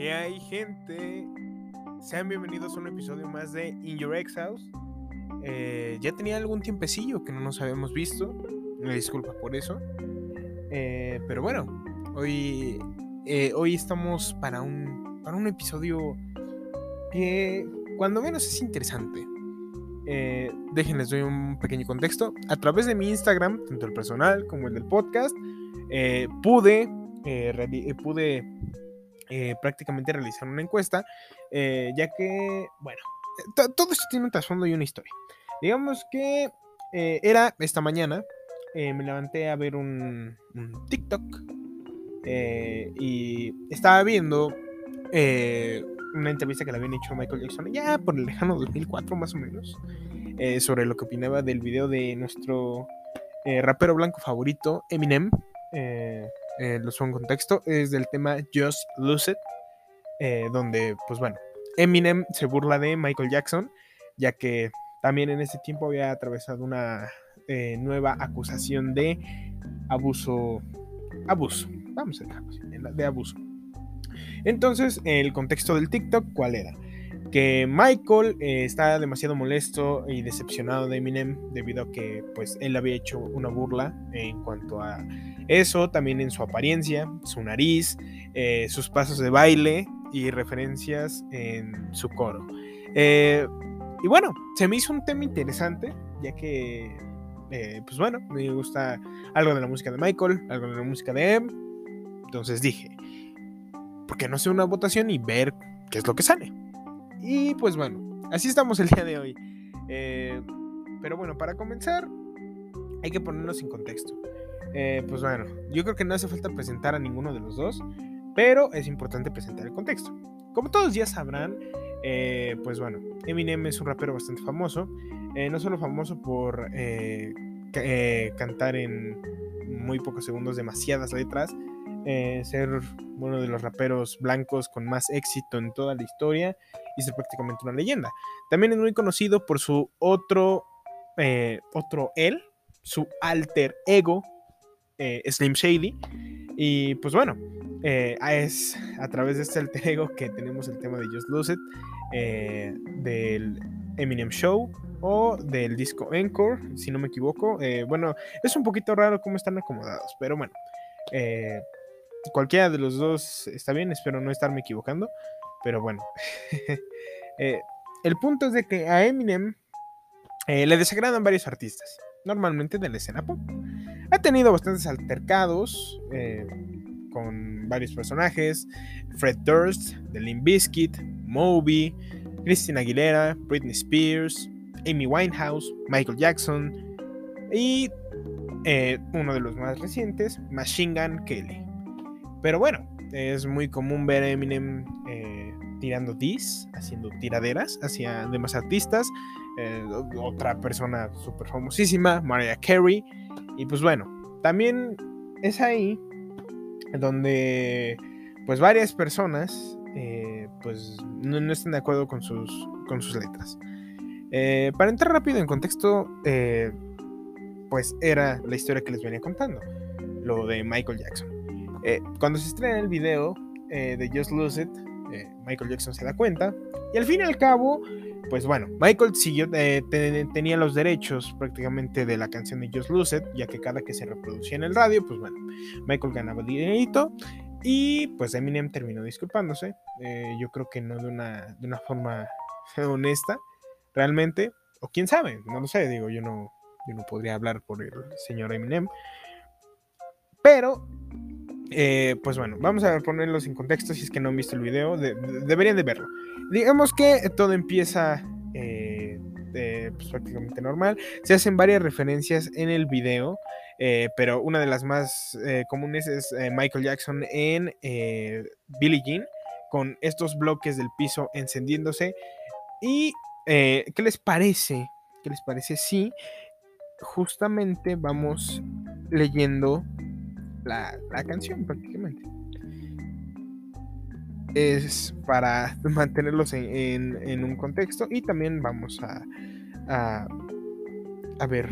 ¿Qué hay, gente? Sean bienvenidos a un episodio más de In Your Ex House. Eh, ya tenía algún tiempecillo que no nos habíamos visto. Me disculpa por eso. Eh, pero bueno, hoy, eh, hoy estamos para un, para un episodio que, cuando menos, es interesante. déjenles doy un pequeño contexto. A través de mi Instagram, tanto el personal como el del podcast, pude, pude eh, prácticamente realizar una encuesta, eh, ya que, bueno, todo esto tiene un trasfondo y una historia. Digamos que eh, era esta mañana, me levanté a ver un, TikTok y estaba viendo una entrevista que le habían hecho a Michael Jackson, ya por el lejano 2004 más o menos, sobre lo que opinaba del video de nuestro rapero blanco favorito, Eminem. Eh, lo subo en contexto, es del tema Just Lose It, eh, donde, pues bueno, Eminem se burla de Michael Jackson, ya que también en ese tiempo había atravesado una eh, nueva acusación de abuso, abuso, vamos a dejarlo de abuso. Entonces, el contexto del TikTok, ¿cuál era? Que Michael está demasiado molesto y decepcionado de Eminem debido a que pues él había hecho una burla en cuanto a eso, también en su apariencia, su nariz, eh, sus pasos de baile y referencias en su coro. Eh, y bueno, se me hizo un tema interesante, ya que, eh, pues bueno, me gusta algo de la música de Michael, algo de la música de Em. Entonces dije, ¿por qué no hacer una votación y ver qué es lo que sale? Y pues bueno, así estamos el día de hoy. pero bueno, para comenzar, hay que ponernos en contexto. Eh, pues bueno, yo creo que no hace falta presentar a ninguno de los dos, pero es importante presentar el contexto. Como todos ya sabrán, eh, pues bueno, Eminem es un rapero bastante famoso, eh, no solo famoso por cantar en muy pocos segundos demasiadas letras, ser uno de los raperos blancos con más éxito en toda la historia y prácticamente una leyenda. También es muy conocido por su otro, otro él, su alter ego, eh, Slim Shady. Y pues bueno, eh, es a través de este alter ego que tenemos el tema de Just Lose It, eh, del Eminem Show o del disco Encore, si no me equivoco. bueno, es un poquito raro cómo están acomodados, pero bueno, cualquiera de los dos está bien, espero no estarme equivocando, pero bueno. el punto es de que a Eminem le desagradan varios artistas, normalmente de la escena pop. Ha tenido bastantes altercados eh, con varios personajes: Fred Durst, The Limp Bizkit, Moby, Christina Aguilera, Britney Spears, Amy Winehouse, Michael Jackson y eh, uno de los más recientes, Machine Gun Kelly. Pero bueno, es muy común ver a Eminem eh, tirando dis, haciendo tiraderas hacia demás artistas. otra persona súper famosísima, Mariah Carey. Y pues bueno, también es ahí donde pues varias personas eh, pues no, están de acuerdo con sus, con sus letras. Eh, para entrar rápido en contexto, eh, pues era la historia que les venía contando, lo de Michael Jackson. cuando se estrena el video de Just Lose It, Michael Jackson se da cuenta y al fin y al cabo pues bueno, Michael siguió, eh, tenía los derechos prácticamente de la canción de Just Lose ya que cada que se reproducía en el radio, pues bueno, Michael ganaba dinerito y pues Eminem terminó disculpándose. Eh, yo creo que no de una, de una forma honesta, realmente, o quién sabe, no lo sé, digo, yo no, yo no podría hablar por el señor Eminem. Pero, eh, pues bueno, vamos a ponerlos en contexto si es que no han visto el video, deberían de verlo. Digamos que todo empieza eh, pues, prácticamente normal. Se hacen varias referencias en el video, eh, pero una de las más comunes es Michael Jackson en Billie Jean, con estos bloques del piso encendiéndose. ¿Y qué les parece? ¿Qué les parece si justamente vamos leyendo la canción prácticamente? es para mantenerlos en, un contexto y también vamos a, a, ver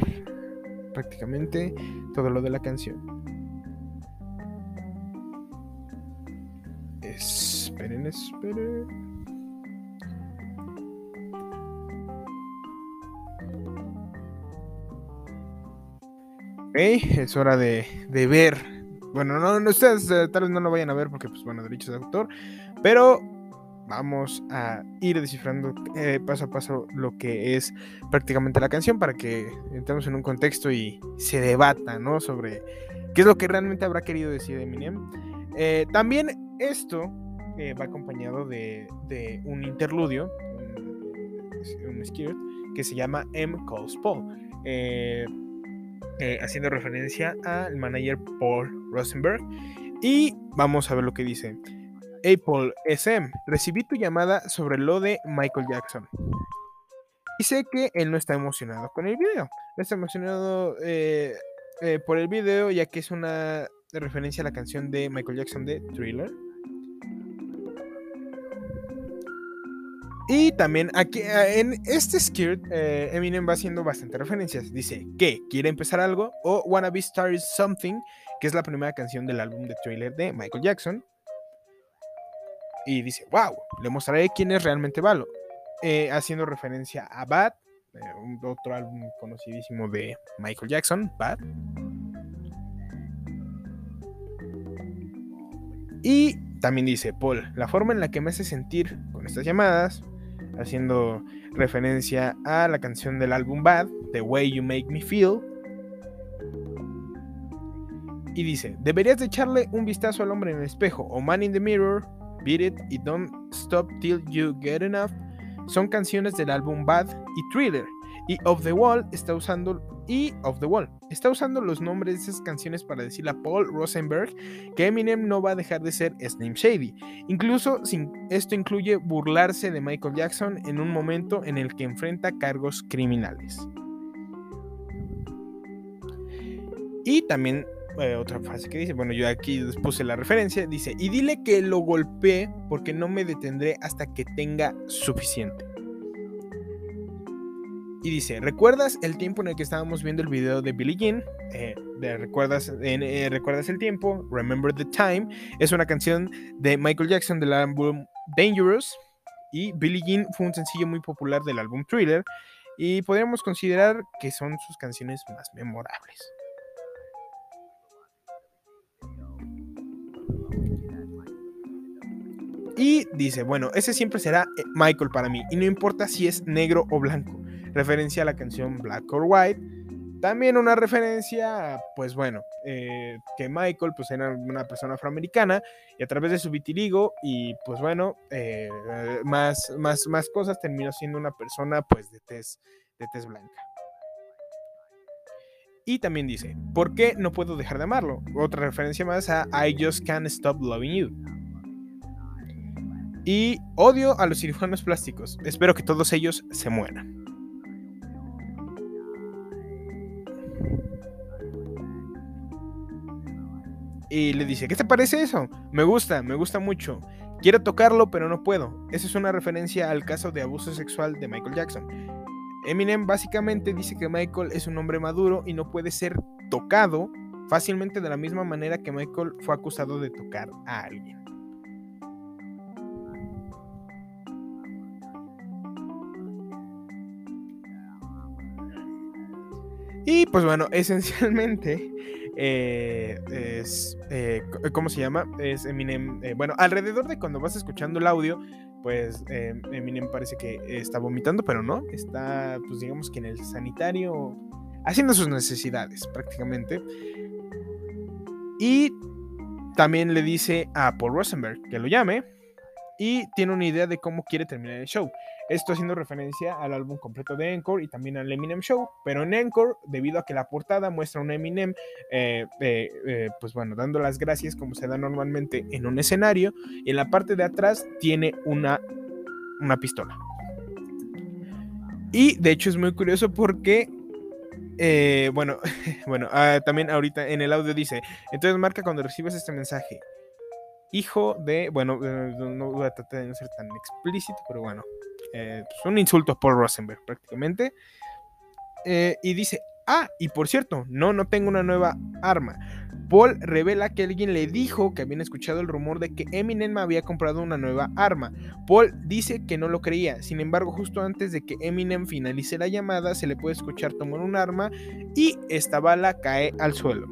prácticamente todo lo de la canción. Es esperen, esperen. Es hora de, de ver. Bueno, no, no ustedes eh, tal vez no lo vayan a ver porque, pues bueno, derechos de autor. Pero vamos a ir descifrando eh, paso a paso lo que es prácticamente la canción para que entremos en un contexto y se debata, ¿no? Sobre qué es lo que realmente habrá querido decir Eminem. Eh, también esto eh, va acompañado de, un interludio, un, un skirt, que se llama M. Calls Paul, haciendo referencia al manager Paul Rosenberg. Y vamos a ver lo que dice. Apple SM, recibí tu llamada sobre lo de Michael Jackson. Y sé que él no está emocionado con el video. No está emocionado eh, eh, por el video, ya que es una referencia a la canción de Michael Jackson de Thriller. Y también aquí eh, en este skirt, Eminem va haciendo bastantes referencias. Dice que quiere empezar algo o Wanna Be Started Something, que es la primera canción del álbum de Thriller de Michael Jackson y dice, wow, le mostraré quién es realmente Valo, eh, haciendo referencia a Bad, eh, otro álbum conocidísimo de Michael Jackson, Bad. Y también dice, Paul, la forma en la que me hace sentir con estas llamadas, haciendo referencia a la canción del álbum Bad, The Way You Make Me Feel. Y dice, deberías de echarle un vistazo al hombre en el espejo o Man in the Mirror Beat It y Don't Stop Till You Get Enough son canciones del álbum Bad y Thriller. Y Of the Wall está usando y Of the Wall está usando los nombres de esas canciones para decirle a Paul Rosenberg que Eminem no va a dejar de ser Slim Shady. Incluso esto incluye burlarse de Michael Jackson en un momento en el que enfrenta cargos criminales. Y también eh, otra frase que dice, bueno, yo aquí puse la referencia, dice, y dile que lo golpeé porque no me detendré hasta que tenga suficiente. Y dice, ¿recuerdas el tiempo en el que estábamos viendo el video de Billie Jean? Eh, ¿recuerdas, eh, ¿Recuerdas el tiempo? Remember the Time. Es una canción de Michael Jackson del álbum Dangerous. Y Billie Jean fue un sencillo muy popular del álbum Thriller. Y podríamos considerar que son sus canciones más memorables. Y dice, bueno, ese siempre será eh, Michael para mí, y no importa si es negro o blanco. Referencia a la canción Black or White. También una referencia, pues bueno, eh, que Michael pues era una persona afroamericana y a través de su vitiligo y pues bueno, eh, más, más, más cosas terminó siendo una persona pues de tez, de tez blanca. Y también dice, ¿por qué no puedo dejar de amarlo? Otra referencia más a I Just Can't Stop Loving You. Y odio a los cirujanos plásticos. Espero que todos ellos se mueran. Y le dice, ¿qué te parece eso? Me gusta, me gusta mucho. Quiero tocarlo, pero no puedo. Esa es una referencia al caso de abuso sexual de Michael Jackson. Eminem básicamente dice que Michael es un hombre maduro y no puede ser tocado fácilmente de la misma manera que Michael fue acusado de tocar a alguien. Y pues bueno, esencialmente eh, es, eh, ¿cómo se llama? Es Eminem, eh, bueno, alrededor de cuando vas escuchando el audio, pues Eminem parece que está vomitando, pero no, está pues digamos que en el sanitario haciendo sus necesidades prácticamente. Y también le dice a Paul Rosenberg que lo llame y tiene una idea de cómo quiere terminar el show. Esto haciendo referencia al álbum completo de Encore y también al Eminem Show. Pero en Encore, debido a que la portada muestra un Eminem, eh, eh, eh, pues bueno, dando las gracias como se da normalmente en un escenario. Y en la parte de atrás tiene una, una pistola. Y de hecho es muy curioso porque bueno, bueno, ah, también ahorita en el audio dice, entonces marca cuando recibes este mensaje. Hijo de, bueno, no voy a tratar de no ser tan explícito, pero bueno, eh, pues, un insulto por Rosenberg prácticamente. Eh, y dice, ah, y por cierto, no, no tengo una nueva arma. Paul revela que alguien le dijo que habían escuchado el rumor de que Eminem había comprado una nueva arma. Paul dice que no lo creía, sin embargo justo antes de que Eminem finalice la llamada se le puede escuchar tomar un arma y esta bala cae al suelo.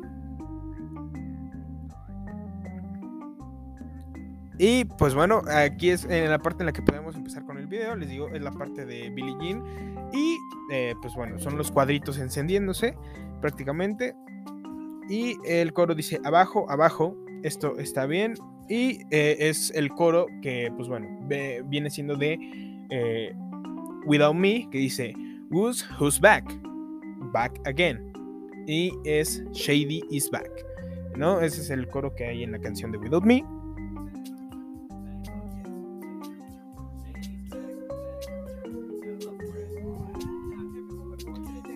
Y pues bueno, aquí es en la parte en la que podemos empezar con el video. Les digo, es la parte de Billie Jean. Y eh, pues bueno, son los cuadritos encendiéndose prácticamente. Y el coro dice abajo, abajo, esto está bien. Y eh, es el coro que pues bueno, viene siendo de eh, Without Me, que dice Who's, who's back? Back again. Y es Shady is back. ¿No? Ese es el coro que hay en la canción de Without Me.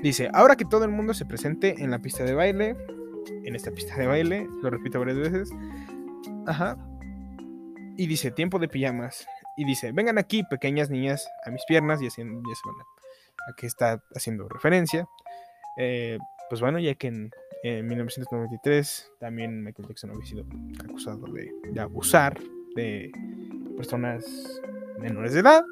Dice, ahora que todo el mundo se presente en la pista de baile, en esta pista de baile, lo repito varias veces, ajá, y dice, tiempo de pijamas, y dice, vengan aquí, pequeñas niñas, a mis piernas, y así, ya se van a, qué está haciendo referencia. Eh, pues bueno, ya que en, 1993 también Michael Jackson había sido acusado de, de abusar de personas menores de edad.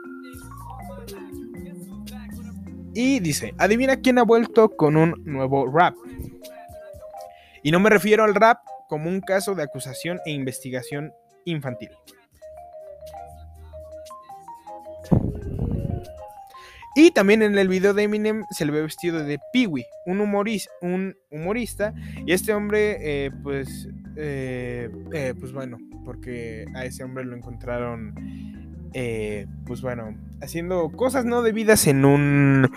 Y dice, adivina quién ha vuelto con un nuevo rap. Y no me refiero al rap como un caso de acusación e investigación infantil. Y también en el video de Eminem se le ve vestido de Peewee, un, humorista, un humorista. Y este hombre, eh, pues, eh, eh, pues bueno, porque a ese hombre lo encontraron pues bueno, haciendo cosas no debidas en un,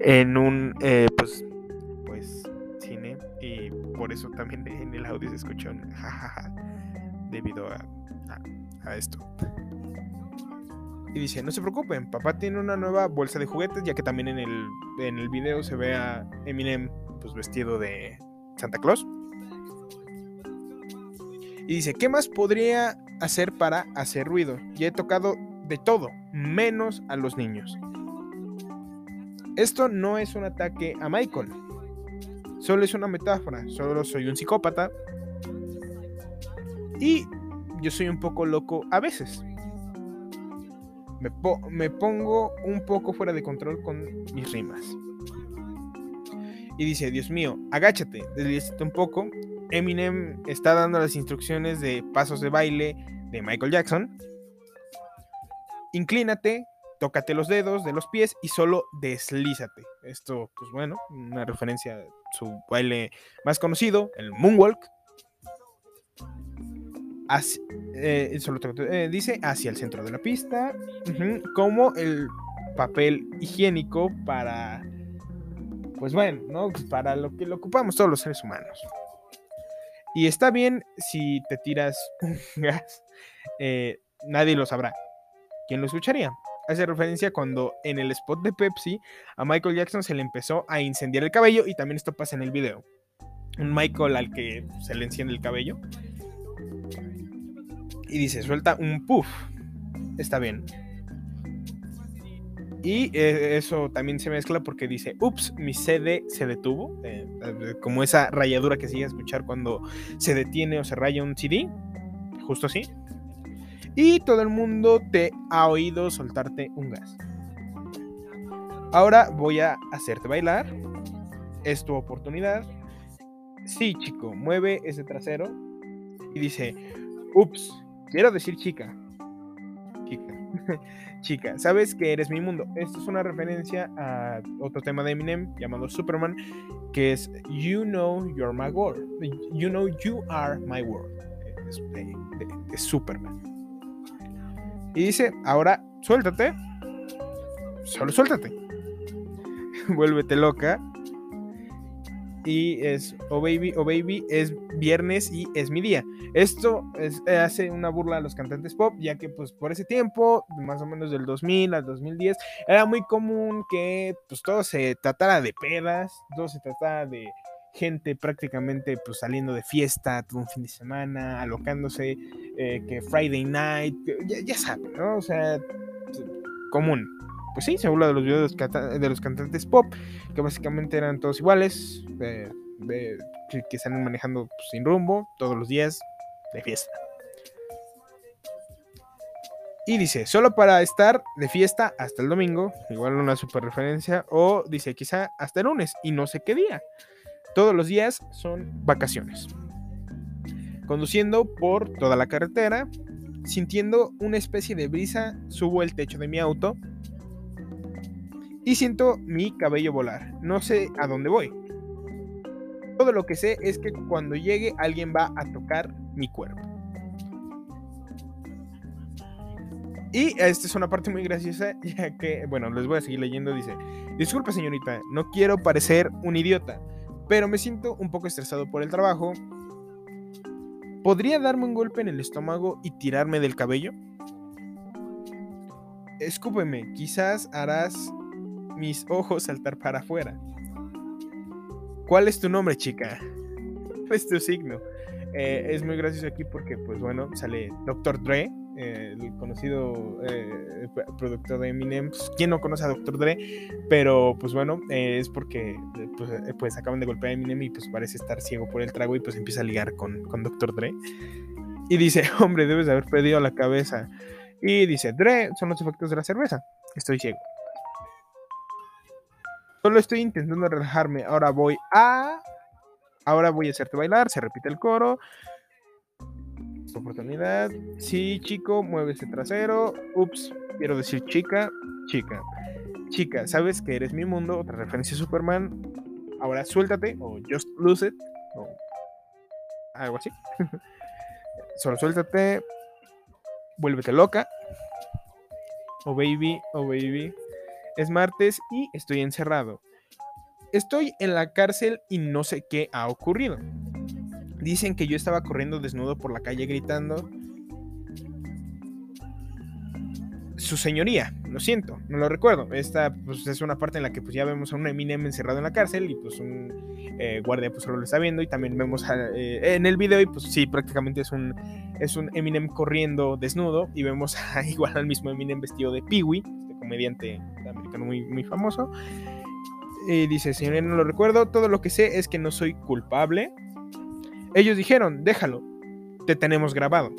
en un, eh, pues, pues, cine. Y por eso también en el audio se escuchó un jajaja debido a, a, esto. Y dice, no se preocupen, papá tiene una nueva bolsa de juguetes, ya que también en el, en el video se ve a Eminem pues vestido de Santa Claus. Y dice, ¿qué más podría hacer para hacer ruido? Ya he tocado de todo, menos a los niños. Esto no es un ataque a Michael, solo es una metáfora, solo soy un psicópata y yo soy un poco loco a veces. Me, pongo un poco fuera de control con mis rimas. Y dice, Dios mío, agáchate, deslízate un poco. Eminem está dando las instrucciones de pasos de baile de Michael Jackson inclínate, tócate los dedos de los pies y solo deslízate. Esto, pues bueno, una referencia a su baile más conocido, el moonwalk. Eh, eh, dice hacia el centro de la pista, como el papel higiénico para, pues bueno, ¿no? para lo que lo ocupamos todos los seres humanos. Y está bien si te tiras un gas, eh, nadie lo sabrá. ¿Quién lo escucharía? Hace referencia cuando en el spot de Pepsi a Michael Jackson se le empezó a incendiar el cabello y también esto pasa en el video. Un Michael al que se le enciende el cabello. Y dice, suelta un puff. Está bien. Y eh, eso también se mezcla porque dice, ups, mi CD se detuvo. Eh, eh, como esa rayadura que sigue a escuchar cuando se detiene o se raya un CD. Justo así y todo el mundo te ha oído soltarte un gas. Ahora voy a hacerte bailar. Es tu oportunidad. Sí, chico, mueve ese trasero. Y dice, ups, quiero decir chica. Chica. chica, sabes que eres mi mundo. Esto es una referencia a otro tema de Eminem llamado Superman, que es You know you're my world. You know you are my world. Es de Superman. Y dice, ahora suéltate. Solo suéltate. Vuélvete loca. Y es, oh baby, oh baby, es viernes y es mi día. Esto hace una burla a los cantantes pop, ya que pues por ese tiempo, más o menos del 2000 al 2010, era muy común que pues todo se tratara de pedas, todo se tratara de gente prácticamente pues saliendo de fiesta todo un fin de semana, alocándose, eh, que Friday night, ya, saben, ¿no? O sea, común. Pues sí, se habla de los videos de los cantantes pop, que básicamente eran todos iguales, que, que salen manejando pues, sin rumbo todos los días de fiesta. Y dice, solo para estar de fiesta hasta el domingo, igual una super referencia, o dice quizá hasta el lunes y no sé qué día. Todos los días son vacaciones. Conduciendo por toda la carretera, sintiendo una especie de brisa, subo el techo de mi auto y siento mi cabello volar. No sé a dónde voy. Todo lo que sé es que cuando llegue alguien va a tocar mi cuerpo. Y esta es una parte muy graciosa, ya que, bueno, les voy a seguir leyendo. Dice, disculpe señorita, no quiero parecer un idiota, pero me siento un poco estresado por el trabajo. ¿Podría darme un golpe en el estómago y tirarme del cabello? Escúpeme, quizás harás mis ojos saltar para afuera. ¿Cuál es tu nombre, chica? Es tu signo. Eh, es muy gracioso aquí porque, pues bueno, sale Dr. Dre, eh, el conocido eh, productor de Eminem. Pues, ¿Quién no conoce a Dr. Dre? Pero pues bueno, eh, es porque pues, pues, acaban de golpear a Eminem y pues parece estar ciego por el trago y pues empieza a ligar con, con Dr. Dre. Y dice, hombre, debes de haber perdido la cabeza. Y dice, Dre, son los efectos de la cerveza. Estoy ciego. Solo estoy intentando relajarme. Ahora voy a... Ahora voy a hacerte bailar. Se repite el coro oportunidad. Sí, chico, mueve ese trasero. Ups, quiero decir chica, chica. Chica, sabes que eres mi mundo. Otra referencia a Superman. Ahora suéltate o just lose it. O algo así. Solo suéltate. Vuélvete loca. Oh baby, oh baby. Es martes y estoy encerrado. Estoy en la cárcel y no sé qué ha ocurrido. Dicen que yo estaba corriendo desnudo por la calle gritando. Su señoría, lo siento, no lo recuerdo. Esta pues, es una parte en la que pues, ya vemos a un Eminem encerrado en la cárcel y pues un eh, guardia pues solo lo está viendo y también vemos eh, en el video y pues sí, prácticamente es un, es un Eminem corriendo desnudo y vemos igual al mismo Eminem vestido de Peewee, este comediante americano muy, muy famoso. Y dice, señoría, no lo recuerdo, todo lo que sé es que no soy culpable ellos dijeron, déjalo, te tenemos grabado.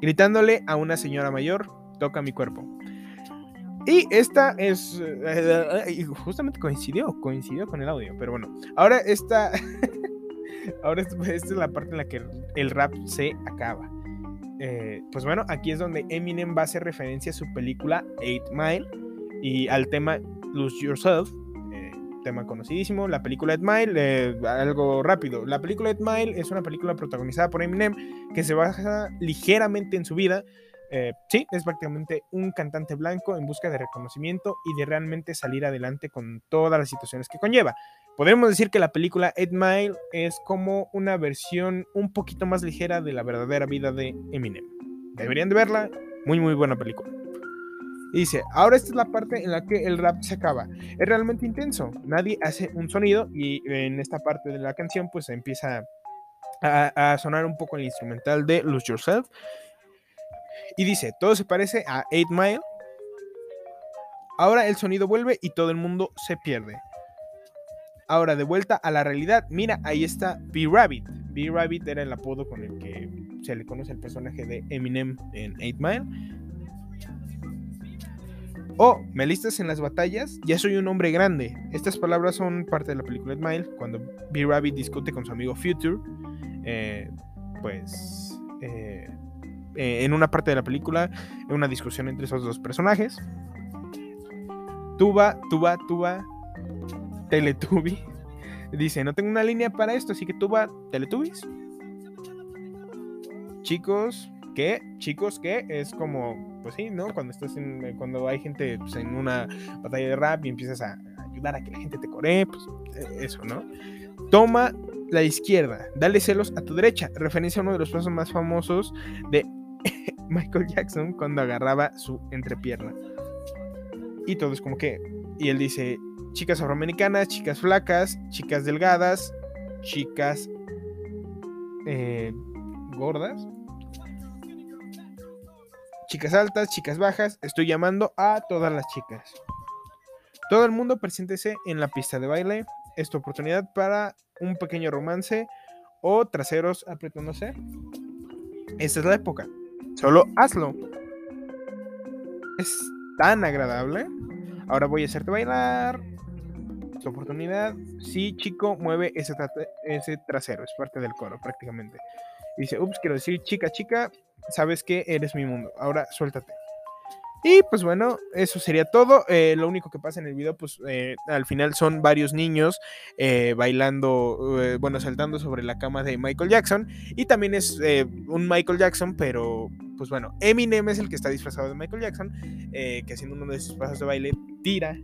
Gritándole a una señora mayor, toca mi cuerpo. Y esta es. Eh, justamente coincidió, coincidió con el audio, pero bueno. Ahora esta. ahora esta es la parte en la que el rap se acaba. Eh, pues bueno, aquí es donde Eminem va a hacer referencia a su película Eight Mile y al tema Lose Yourself, tema conocidísimo. La película Ed Mile, eh, algo rápido. La película Ed Mile es una película protagonizada por Eminem que se basa ligeramente en su vida. Eh, sí, es prácticamente un cantante blanco en busca de reconocimiento y de realmente salir adelante con todas las situaciones que conlleva. Podemos decir que la película Ed Mile es como una versión un poquito más ligera de la verdadera vida de Eminem. Deberían de verla, muy muy buena película. Dice, ahora esta es la parte en la que el rap se acaba. Es realmente intenso. Nadie hace un sonido y en esta parte de la canción pues empieza a, sonar un poco el instrumental de Lose Yourself. Y dice, todo se parece a 8 Mile. Ahora el sonido vuelve y todo el mundo se pierde. Ahora de vuelta a la realidad, mira, ahí está B-Rabbit. B-Rabbit era el apodo con el que se le conoce al personaje de Eminem en 8 Mile. Oh, me listas en las batallas, ya soy un hombre grande. Estas palabras son parte de la película Smile, cuando B. Rabbit discute con su amigo Future. Eh, pues eh, eh, en una parte de la película, en una discusión entre esos dos personajes. Tuba, Tuba, Tuba, Teletubby. Dice, no tengo una línea para esto, así que Tuba, Teletubbies. Chicos, ¿qué? Chicos, ¿qué? Es como pues sí, ¿no? Cuando estás en, eh, cuando hay gente pues, en una batalla de rap y empiezas a ayudar a que la gente te coree, pues e, eso, ¿no? Toma la izquierda, dale celos a tu derecha, referencia a uno de los pasos más famosos de Michael Jackson cuando agarraba su entrepierna. Y todo es como que, y él dice, chicas afroamericanas, chicas flacas, chicas delgadas, chicas eh, gordas, chicas altas, chicas bajas, estoy llamando a todas las chicas. Todo el mundo preséntese en la pista de baile. es tu oportunidad para un pequeño romance o traseros apretándose. Esta es la época. Solo hazlo. Es tan agradable. Ahora voy a hacerte bailar. Tu oportunidad. Sí, chico, mueve ese, ese trasero. Es parte del coro prácticamente. dice, ups, quiero decir, chica, chica, sabes que eres mi mundo. Ahora suéltate. Y pues bueno, eso sería todo. Eh, lo único que pasa en el video, pues eh, al final son varios niños eh, bailando, bueno, saltando sobre la cama de Michael Jackson. Y también es un Michael Jackson, pero pues bueno, Eminem es el que está disfrazado de Michael Jackson, que haciendo uno de sus pasos de baile tira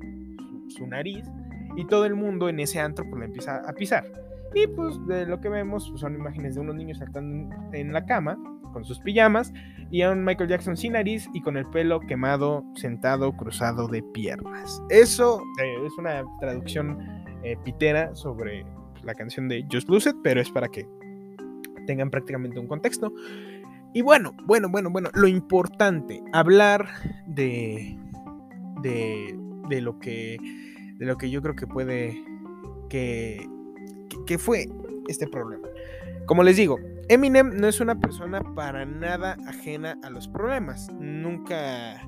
su, nariz y todo el mundo en ese antro pues le empieza a pisar. Y pues de lo que vemos pues, son imágenes de unos niños saltando en la cama con sus pijamas y a un Michael Jackson sin nariz y con el pelo quemado, sentado, cruzado de piernas. Eso eh, es una traducción eh, pitera sobre la canción de Just Lose It, pero es para que tengan prácticamente un contexto. Y bueno, bueno, bueno, bueno, lo importante, hablar de, de, de lo que, de lo que yo creo que puede, que, que fue este problema. Como les digo, Eminem no es una persona para nada ajena a los problemas. Nunca,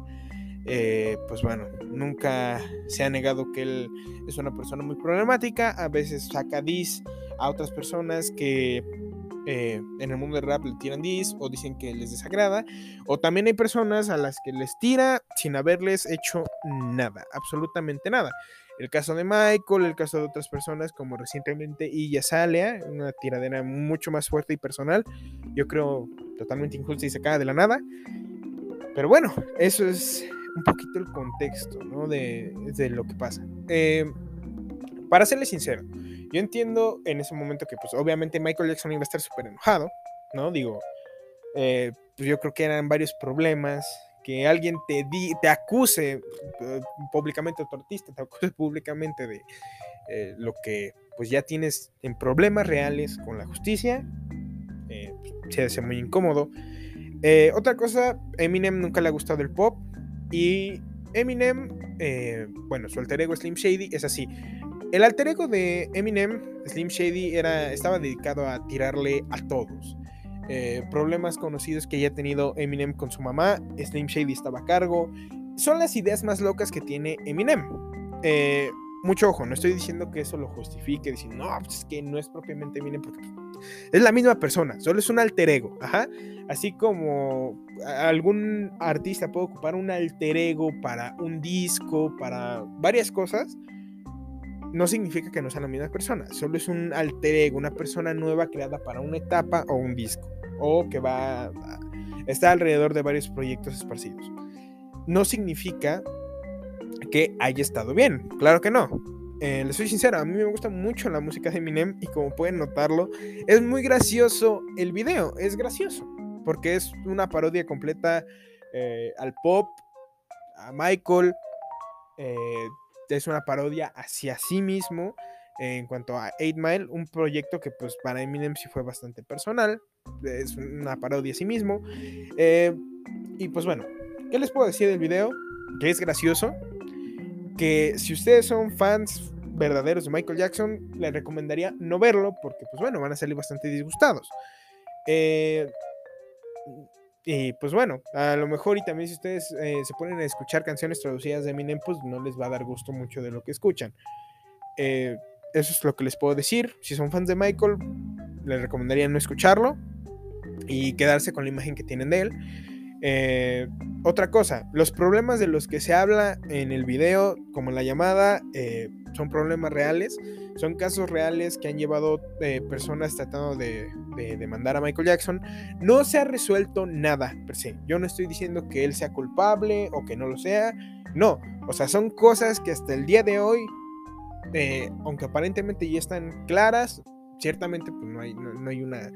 eh, pues bueno, nunca se ha negado que él es una persona muy problemática. A veces saca dis a otras personas que eh, en el mundo del rap le tiran dis o dicen que les desagrada. O también hay personas a las que les tira sin haberles hecho nada, absolutamente nada. El caso de Michael, el caso de otras personas como recientemente Iya Salea, una tiradera mucho más fuerte y personal, yo creo totalmente injusta y sacada de la nada. Pero bueno, eso es un poquito el contexto ¿no? de, lo que pasa. Eh, para serle sincero, yo entiendo en ese momento que pues obviamente Michael Jackson iba a estar súper enojado, ¿no? Digo, eh, pues yo creo que eran varios problemas que alguien te, te acuse eh, públicamente, tu artista te acuse públicamente de eh, lo que pues ya tienes en problemas reales con la justicia, eh, se hace muy incómodo. otra cosa, Eminem nunca le ha gustado el pop y Eminem, bueno, su alter ego Slim Shady es así. El alter ego de Eminem, Slim Shady, era, estaba dedicado a tirarle a todos. Eh, problemas conocidos que haya tenido Eminem con su mamá, Slim Shady estaba a cargo. Son las ideas más locas que tiene Eminem. Eh, mucho ojo, no estoy diciendo que eso lo justifique, diciendo, no, pues es que no es propiamente Eminem, porque es la misma persona, solo es un alter ego. Así como algún artista puede ocupar un alter ego para un disco, para varias cosas, no significa que no sea la misma persona, solo es un alter ego, una persona nueva creada para una etapa o un disco, o que va a, está alrededor de varios proyectos esparcidos. No significa que haya estado bien, claro que no. Eh, les soy sincero, a mí me gusta mucho la música de Eminem y como pueden notarlo, es muy gracioso el video, es gracioso, porque es una parodia completa eh, al pop, a Michael, eh, es una parodia hacia sí mismo en cuanto a 8 Mile, un proyecto que pues para Eminem sí fue bastante personal, es una parodia a sí mismo. Eh, y pues bueno, ¿qué les puedo decir del video? Que es gracioso, que si ustedes son fans verdaderos de Michael Jackson, les recomendaría no verlo porque pues bueno, van a salir bastante disgustados. Eh, y pues bueno, a lo mejor y también si ustedes eh, se ponen a escuchar canciones traducidas de Eminem, pues no les va a dar gusto mucho de lo que escuchan. Eh, eso es lo que les puedo decir. Si son fans de Michael, les recomendaría no escucharlo y quedarse con la imagen que tienen de él. Eh, otra cosa, los problemas de los que se habla en el video, como la llamada, son problemas reales, son casos reales que han llevado personas tratando de de demandar a Michael Jackson, no se ha resuelto nada per se. Yo no estoy diciendo que él sea culpable o que no lo sea. No, o sea, son cosas que hasta el día de hoy, eh, aunque aparentemente ya están claras, ciertamente pues no hay, no, hay una,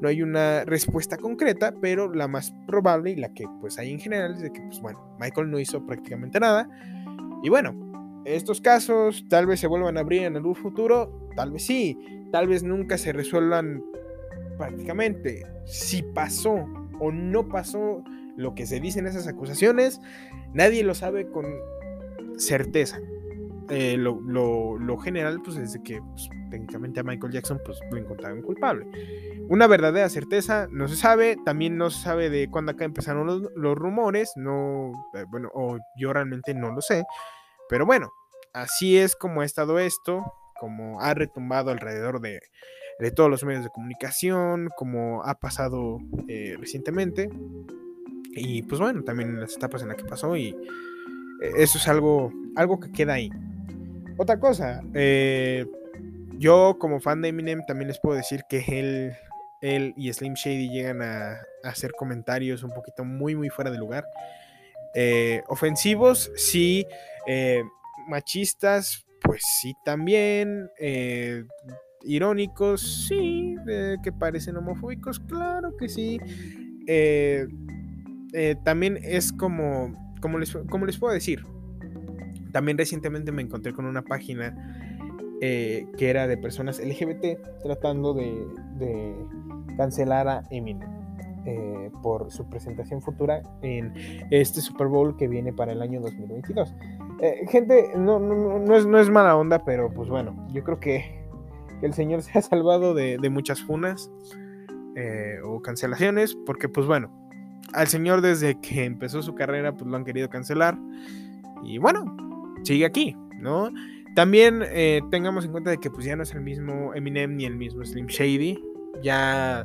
no hay una respuesta concreta, pero la más probable y la que pues hay en general es de que pues bueno, Michael no hizo prácticamente nada. Y bueno, estos casos tal vez se vuelvan a abrir en algún futuro, tal vez sí, tal vez nunca se resuelvan prácticamente si pasó o no pasó lo que se dice en esas acusaciones, nadie lo sabe con certeza. eh, lo, general, pues es que pues, técnicamente a Michael Jackson pues, lo encontraron culpable. Una verdadera certeza no se sabe, también no se sabe de cuándo acá empezaron los, rumores, no, eh, bueno, o yo realmente no lo sé, pero bueno, así es como ha estado esto, como ha retumbado alrededor de, todos los medios de comunicación, como ha pasado eh, recientemente, y pues bueno, también las etapas en las que pasó, y eso es algo, algo que queda ahí. Otra cosa, eh, yo como fan de Eminem también les puedo decir que él, él y Slim Shady llegan a, hacer comentarios un poquito muy, muy fuera de lugar. Eh, ofensivos, sí. Eh, machistas, pues sí también. irónicos, sí. que parecen homofóbicos, claro que sí. también es como, como les, como les puedo decir, también recientemente me encontré con una página eh, que era de personas LGBT tratando de, cancelar a Eminem eh, por su presentación futura en este Super Bowl que viene para el año 2022. Eh, gente, no, no, es, no es mala onda, pero pues bueno, yo creo que, el señor se ha salvado de, de muchas funas o cancelaciones, porque pues bueno, al señor desde que empezó su carrera pues lo han querido cancelar. Y bueno, sigue aquí, ¿no? También eh, tengamos en cuenta de que pues ya no es el mismo Eminem ni el mismo Slim Shady. Ya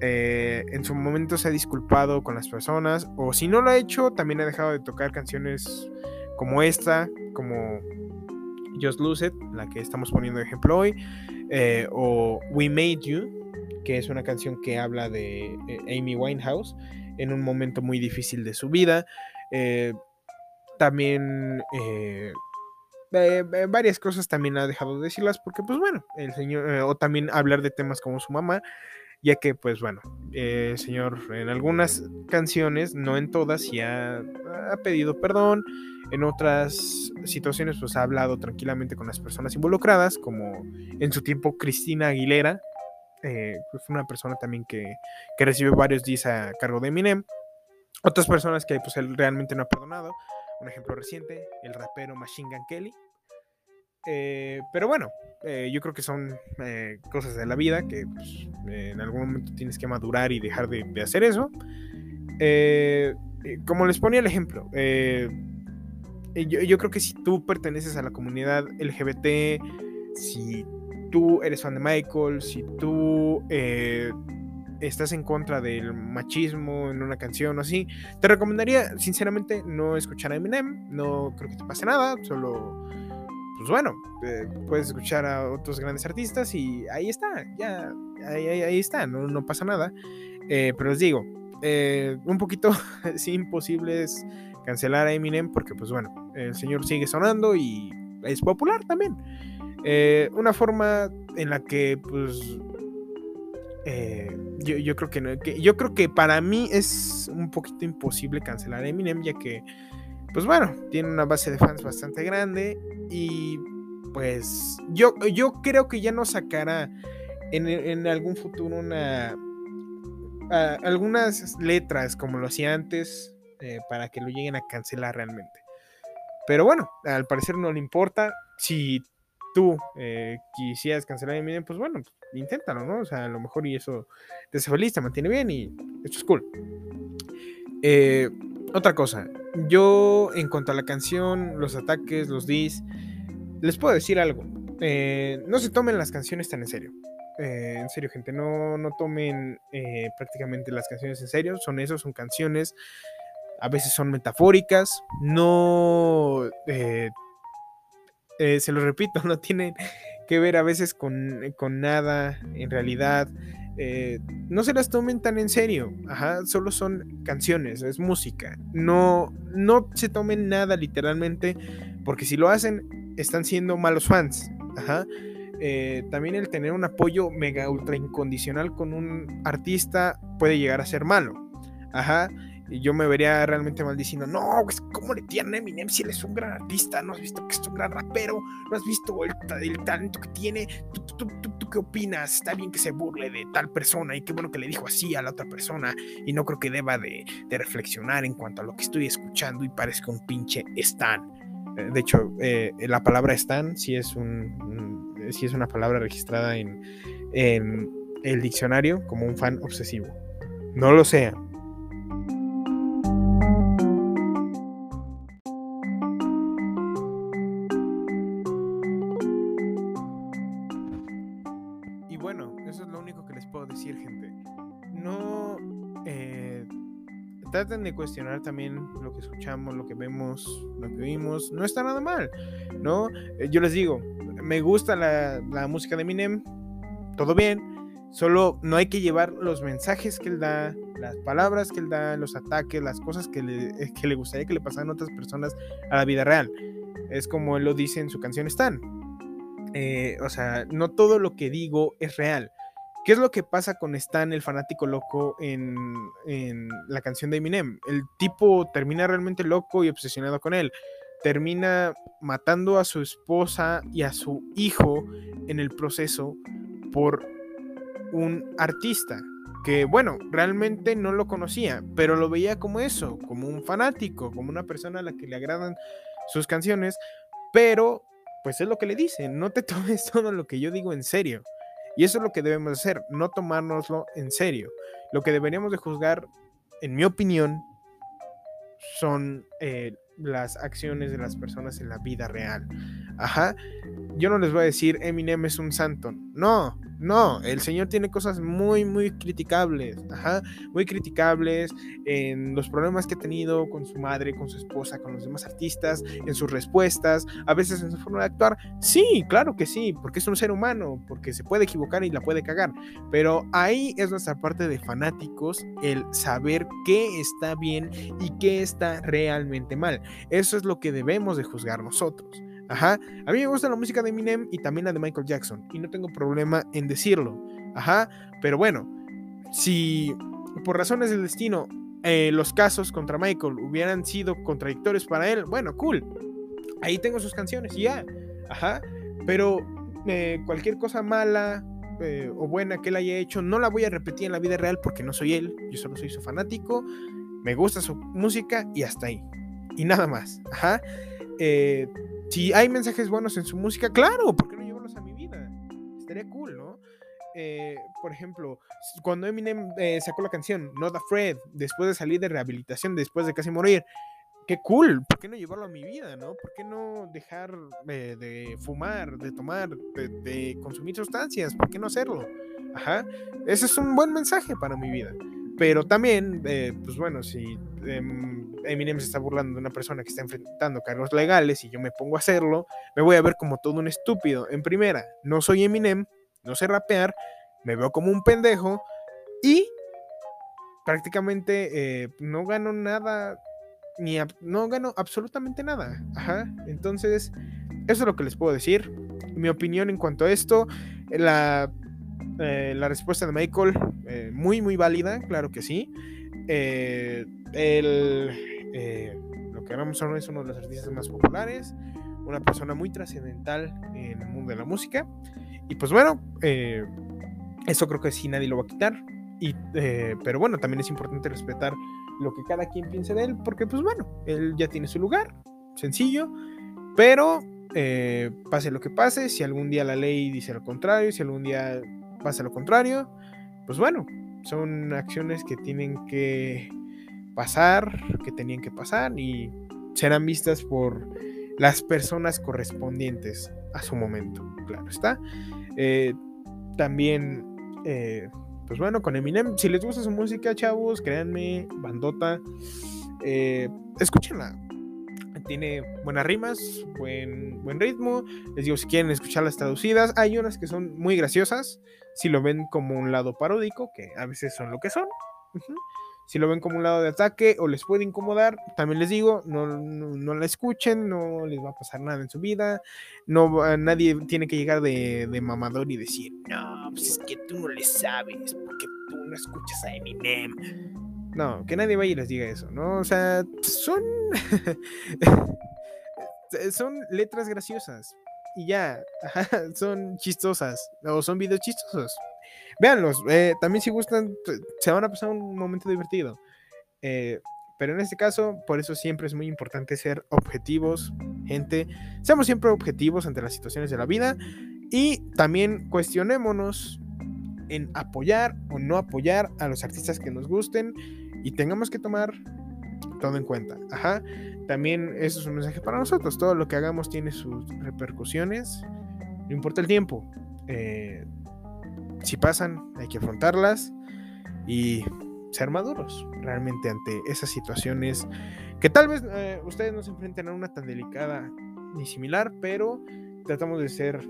eh, en su momento se ha disculpado con las personas. O si no lo ha hecho, también ha dejado de tocar canciones como esta, como Just Lose It, la que estamos poniendo de ejemplo hoy. Eh, o We Made You, que es una canción que habla de Amy Winehouse en un momento muy difícil de su vida. También eh, eh, eh, varias cosas también ha dejado de decirlas porque pues bueno, el señor, o también hablar de temas como su mamá, ya que pues bueno, el señor en algunas canciones, no en todas, sí ha, pedido perdón, en otras situaciones pues ha hablado tranquilamente con las personas involucradas, como en su tiempo Cristina Aguilera, eh, fue una persona también que, que recibe varios días a cargo de Eminem, otras personas que pues él realmente no ha perdonado, un ejemplo reciente, el rapero Machine Gun Kelly. Eh, pero bueno, eh, yo creo que son eh, cosas de la vida que pues, en algún momento tienes que madurar y dejar de, hacer eso. como les ponía el ejemplo, yo, yo, creo que si tú perteneces a la comunidad LGBT, si tú eres fan de Michael, si tú estás en contra del machismo en una canción o así, te recomendaría sinceramente no escuchar a Eminem, no creo que te pase nada, solo, pues bueno, eh, puedes escuchar a otros grandes artistas y ahí está, ya, ahí, está, no, pasa nada. Eh, pero les digo, eh, un poquito sí imposible es cancelar a Eminem porque pues bueno, el señor sigue sonando y es popular también. una forma en la que pues eh, yo, creo que, no, yo creo que para mí es un poquito imposible cancelar a Eminem, ya que, pues bueno, tiene una base de fans bastante grande y pues yo, yo creo que ya no sacará en, algún futuro una algunas letras como lo hacía antes eh, para que lo lleguen a cancelar realmente. Pero bueno, al parecer no le importa. Si tú eh, quisieras cancelar Eminem, pues bueno, inténtalo, ¿no? O sea, a lo mejor y eso te hace feliz, te mantiene bien y esto es cool. Eh, otra cosa, yo en cuanto a la canción, los ataques, los dis, les puedo decir algo. Eh, no se tomen las canciones tan en serio. Eh, en serio, gente, no, no tomen prácticamente las canciones en serio. Son eso, son canciones. A veces son metafóricas. No se lo repito, no tienen que ver a veces con, nada en realidad. Eh, no se las tomen tan en serio, Ajá, solo son canciones, es música. No, no se tomen nada literalmente, porque si lo hacen, están siendo malos fans. Ajá. Eh, también el tener un apoyo mega ultra incondicional con un artista puede llegar a ser malo. Ajá. Y yo me vería realmente mal diciendo, no, pues, ¿cómo le tiene Eminem si él es un gran artista? ¿No has visto que es un gran rapero? ¿No has visto el, talento que tiene? ¿Tú, qué opinas? Está bien que se burle de tal persona y qué bueno que le dijo así a la otra persona y no creo que deba de, reflexionar en cuanto a lo que estoy escuchando y parezca un pinche Stan. Eh, de hecho, eh, la palabra Stan sí es, un, sí es una palabra registrada en, en el diccionario como un fan obsesivo. No lo sea. Cuestionar también lo que escuchamos, lo que vemos, lo que vimos. No está nada mal, ¿no? Eh, yo les digo, me gusta la, la música de Eminem, todo bien, Solo no hay que llevar los mensajes que él da, las palabras que él da, los ataques, las cosas que le, eh, que le gustaría que le pasaran a otras personas a la vida real. Es como él lo dice en su canción Stan. Eh, o sea, no todo lo que digo es real. ¿Qué es lo que pasa con Stan, el fanático loco, en, la canción de Eminem? El tipo termina realmente loco y obsesionado con él. Termina matando a su esposa y a su hijo en el proceso por un artista que, bueno, realmente no lo conocía, pero lo veía como eso, como un fanático, como una persona a la que le agradan sus canciones, pero pues es lo que le dice, no te tomes todo lo que yo digo en serio. Y eso es lo que debemos hacer, no tomárnoslo en serio. Lo que deberíamos de juzgar, en mi opinión, son eh, las acciones de las personas en la vida real. Ajá. Yo no les voy a decir Eminem es un santo. No, no, el señor tiene cosas muy, muy criticables, ajá, muy criticables en los problemas que ha tenido con su madre, con su esposa, con los demás artistas, en sus respuestas, a veces en su forma de actuar. Sí, claro que sí, porque es un ser humano, porque se puede equivocar y la puede cagar. Pero ahí es nuestra parte de fanáticos, el saber qué está bien y qué está realmente mal. Eso es lo que debemos de juzgar nosotros. Ajá. A mí me gusta la música de Eminem y también la de Michael Jackson. Y no tengo problema en decirlo. Ajá. Pero bueno, si por razones del destino eh, los casos contra Michael hubieran sido contradictorios para él, bueno, cool. Ahí tengo sus canciones y ya. Ajá. Pero eh, cualquier cosa mala eh, o buena que él haya hecho, no la voy a repetir en la vida real porque no soy él. Yo solo soy su fanático. Me gusta su música y hasta ahí. Y nada más. Ajá. Eh, si hay mensajes buenos en su música, claro, ¿por qué no llevarlos a mi vida? Estaría cool, ¿no? Eh, por ejemplo, cuando Eminem eh, sacó la canción Not Afraid, después de salir de rehabilitación, después de casi morir, qué cool, ¿por qué no llevarlo a mi vida, no? ¿Por qué no dejar de fumar, de tomar, de, de, consumir sustancias? ¿Por qué no hacerlo? Ajá, ese es un buen mensaje para mi vida. Pero también, eh, pues bueno, si eh, Eminem se está burlando de una persona que está enfrentando cargos legales y yo me pongo a hacerlo, me voy a ver como todo un estúpido. En primera, no soy Eminem, no sé rapear, me veo como un pendejo y prácticamente eh, no gano nada, ni no gano absolutamente nada. Ajá. Entonces, eso es lo que les puedo decir. Mi opinión en cuanto a esto, la eh, la respuesta de Michael, eh, muy, muy válida, claro que sí. Eh, el, lo que ahora es uno de los artistas más populares, una persona muy trascendental en el mundo de la música. Y pues bueno, eso creo que sí nadie lo va a quitar. Y, pero bueno, también es importante respetar lo que cada quien piense de él, porque pues bueno, él ya tiene su lugar, sencillo, pero pase lo que pase, si algún día la ley dice lo contrario, si algún día pasa lo contrario, pues bueno, son acciones que tienen que pasar, que tenían que pasar y serán vistas por las personas correspondientes a su momento, claro está. Eh, también, eh, pues bueno, con Eminem, si les gusta su música, chavos, créanme, bandota, eh, escúchenla, tiene buenas rimas, buen, buen ritmo. Les digo, si quieren escucharlas traducidas, hay unas que son muy graciosas. Si lo ven como un lado paródico, que a veces son lo que son. Si lo ven como un lado de ataque o les puede incomodar, también les digo, no, no, la escuchen, no les va a pasar nada en su vida. No, nadie tiene que llegar de, de mamador y decir, no, pues es que tú no le sabes, porque tú no escuchas a Eminem no, que nadie vaya y les diga eso, ¿no? O sea, son. son letras graciosas. Y ya, son chistosas. O son videos chistosos. Véanlos. Eh, también si gustan, se van a pasar un momento divertido. Eh, Pero en este caso, por eso siempre es muy importante ser objetivos, gente. Seamos siempre objetivos ante las situaciones de la vida y también cuestionémonos en apoyar o no apoyar a los artistas que nos gusten y tengamos que tomar todo en cuenta. Ajá. También eso es un mensaje para nosotros. Todo lo que hagamos tiene sus repercusiones. No importa el tiempo. Eh, si pasan, hay que afrontarlas y ser maduros realmente ante esas situaciones que tal vez eh, ustedes no se enfrenten a una tan delicada ni similar, pero tratamos de ser...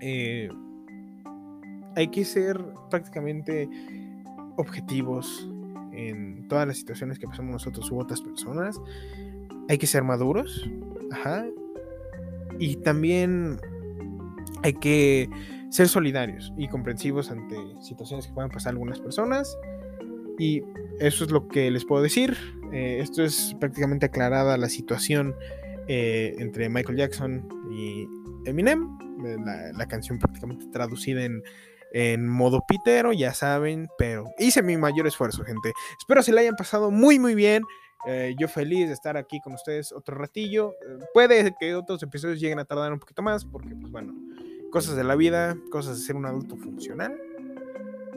Eh, hay que ser prácticamente objetivos en todas las situaciones que pasamos nosotros u otras personas. Hay que ser maduros. Ajá. Y también hay que ser solidarios y comprensivos ante situaciones que puedan pasar algunas personas. Y eso es lo que les puedo decir. Eh, esto es prácticamente aclarada la situación eh, entre Michael Jackson y Eminem. Eh, la, canción prácticamente traducida en, en modo pitero, ya saben, pero hice mi mayor esfuerzo, gente. Espero se le hayan pasado muy, muy bien. yo feliz de estar aquí con ustedes otro ratillo. puede que otros episodios lleguen a tardar un poquito más, porque, pues bueno, cosas de la vida, cosas de ser un adulto funcional.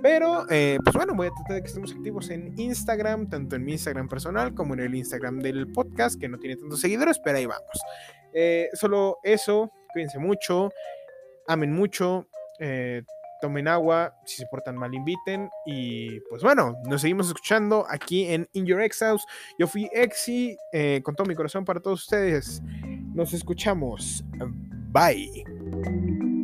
Pero, eh, pues bueno, voy a tratar de que estemos activos en Instagram, tanto en mi Instagram personal como en el Instagram del podcast, que no tiene tantos seguidores, pero ahí vamos. Eh, solo eso, cuídense mucho, amen mucho, eh, tomen agua, si se portan mal inviten y pues bueno, nos seguimos escuchando aquí en In Your Ex House. Yo fui Exi, con todo mi corazón para todos ustedes. Nos escuchamos. Bye.